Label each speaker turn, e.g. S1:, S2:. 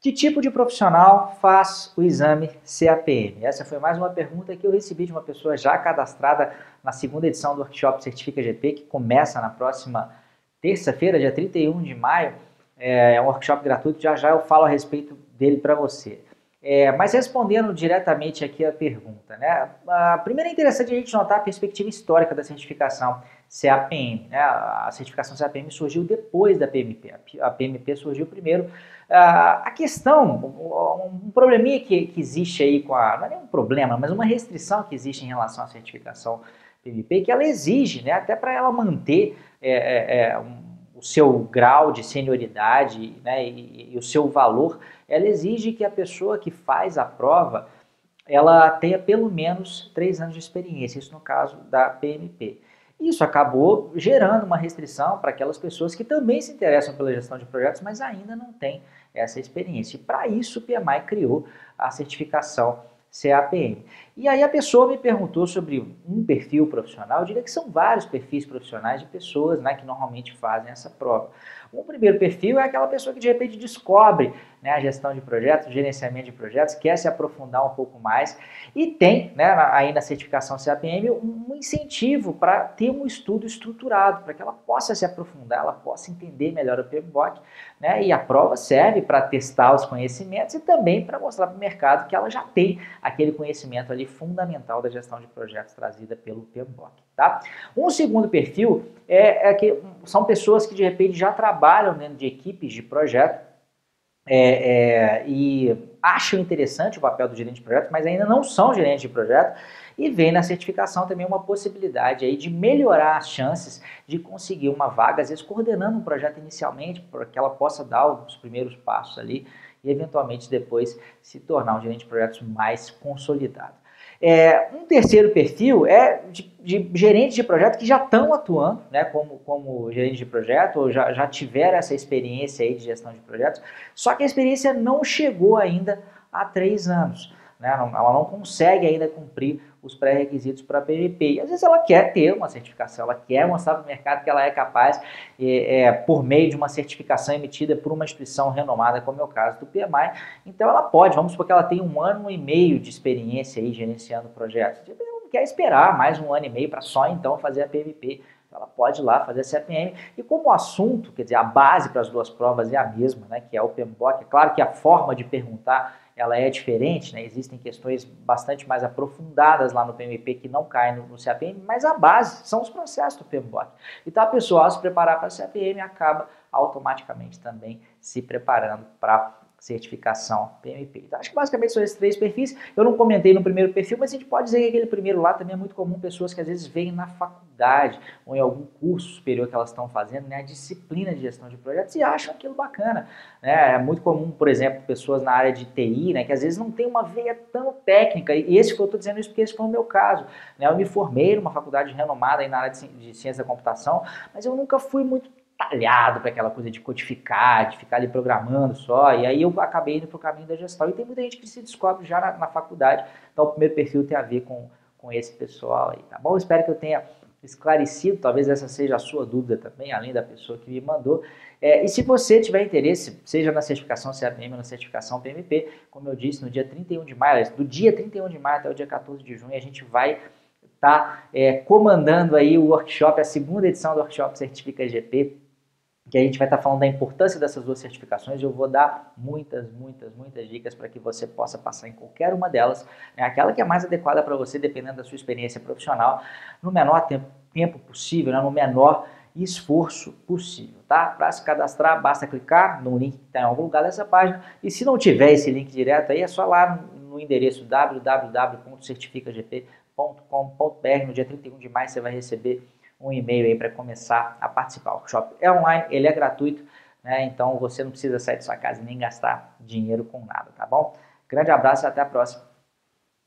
S1: Que tipo de profissional faz o exame CAPM? Essa foi mais uma pergunta que eu recebi de uma pessoa já cadastrada na segunda edição do workshop Certifica GP, que começa na próxima terça-feira, dia 31 de maio. É um workshop gratuito, já já eu falo a respeito dele para você. É, mas respondendo diretamente aqui a pergunta, né? A primeira é interessante a gente notar a perspectiva histórica da certificação CAPM. Né? A certificação CAPM surgiu depois da PMP. A PMP surgiu primeiro. A questão, um probleminha que, que existe aí com a. Não é nem um problema, mas uma restrição que existe em relação à certificação PMP, que ela exige, né, até para ela manter é, é, é, um, o seu grau de senioridade né, e, e o seu valor ela exige que a pessoa que faz a prova ela tenha pelo menos três anos de experiência, isso no caso da PMP. Isso acabou gerando uma restrição para aquelas pessoas que também se interessam pela gestão de projetos, mas ainda não têm essa experiência. E para isso o PMI criou a certificação CAPM. E aí a pessoa me perguntou sobre um perfil profissional, eu diria que são vários perfis profissionais de pessoas né, que normalmente fazem essa prova. Um primeiro perfil é aquela pessoa que de repente descobre né, a gestão de projetos, gerenciamento de projetos, quer se aprofundar um pouco mais e tem né, aí na certificação CAPM um incentivo para ter um estudo estruturado, para que ela possa se aprofundar, ela possa entender melhor o PMBOK, né, e a prova serve para testar os conhecimentos e também para mostrar para o mercado que ela já tem aquele conhecimento ali fundamental da gestão de projetos trazida pelo PMBOK. Tá? Um segundo perfil é, é que são pessoas que de repente já trabalham dentro de equipes de projeto é, é, e acham interessante o papel do gerente de projeto, mas ainda não são gerentes de projeto, e vem na certificação também uma possibilidade aí de melhorar as chances de conseguir uma vaga, às vezes coordenando um projeto inicialmente, para que ela possa dar os primeiros passos ali e eventualmente depois se tornar um gerente de projetos mais consolidado. É, um terceiro perfil é de, de gerentes de projeto que já estão atuando né, como, como gerente de projeto, ou já, já tiveram essa experiência aí de gestão de projetos, só que a experiência não chegou ainda há três anos. Né, ela não consegue ainda cumprir os pré-requisitos para PVP. E às vezes ela quer ter uma certificação, ela quer mostrar para o mercado que ela é capaz, é, é, por meio de uma certificação emitida por uma instituição renomada, como é o caso do PMI. Então ela pode, vamos supor que ela tem um ano e meio de experiência aí gerenciando projetos. Ela não quer esperar mais um ano e meio para só então fazer a PVP. Ela pode ir lá fazer a CPM. E como o assunto, quer dizer, a base para as duas provas é a mesma, né, que é o PMBOK, é claro que a forma de perguntar ela é diferente, né? existem questões bastante mais aprofundadas lá no PMP que não caem no, no CAPM, mas a base são os processos do PMBOK. Então a pessoa, ao se preparar para a CAPM, acaba automaticamente também se preparando para certificação PMP. Então, acho que basicamente são esses três perfis. Eu não comentei no primeiro perfil, mas a gente pode dizer que aquele primeiro lá também é muito comum, pessoas que às vezes vêm na faculdade ou em algum curso superior que elas estão fazendo, né, a disciplina de gestão de projetos e acham aquilo bacana. Né? É muito comum, por exemplo, pessoas na área de TI, né, que às vezes não tem uma veia tão técnica, e esse que eu estou dizendo isso porque esse foi o meu caso. Né? Eu me formei numa faculdade renomada aí na área de ciência da computação, mas eu nunca fui muito talhado para aquela coisa de codificar, de ficar ali programando só. E aí eu acabei indo para o caminho da gestão. E tem muita gente que se descobre já na, na, faculdade. Então o primeiro perfil tem a ver com, com esse pessoal aí, tá bom? Espero que eu tenha esclarecido, talvez essa seja a sua dúvida também, além da pessoa que me mandou. É, e se você tiver interesse, seja na certificação CAPM ou na certificação PMP, como eu disse, no dia 31 de maio, do dia 31 de maio até o dia 14 de junho, a gente vai estar tá, é, comandando aí o workshop, a segunda edição do workshop Certifica GP, que a gente vai estar falando da importância dessas duas certificações. Eu vou dar muitas, muitas, muitas dicas para que você possa passar em qualquer uma delas, né? aquela que é mais adequada para você, dependendo da sua experiência profissional, no menor tempo, possível, né? no menor esforço possível, tá? Para se cadastrar, basta clicar no link que está em algum lugar dessa página e se não tiver esse link direto aí, é só lá no endereço www.certificagp.com.br. No dia 31 de maio você vai receber um e-mail aí para começar a participar. O workshop é online, ele é gratuito, né? Então você não precisa sair de sua casa nem gastar dinheiro com nada, tá bom? Grande abraço e até a próxima.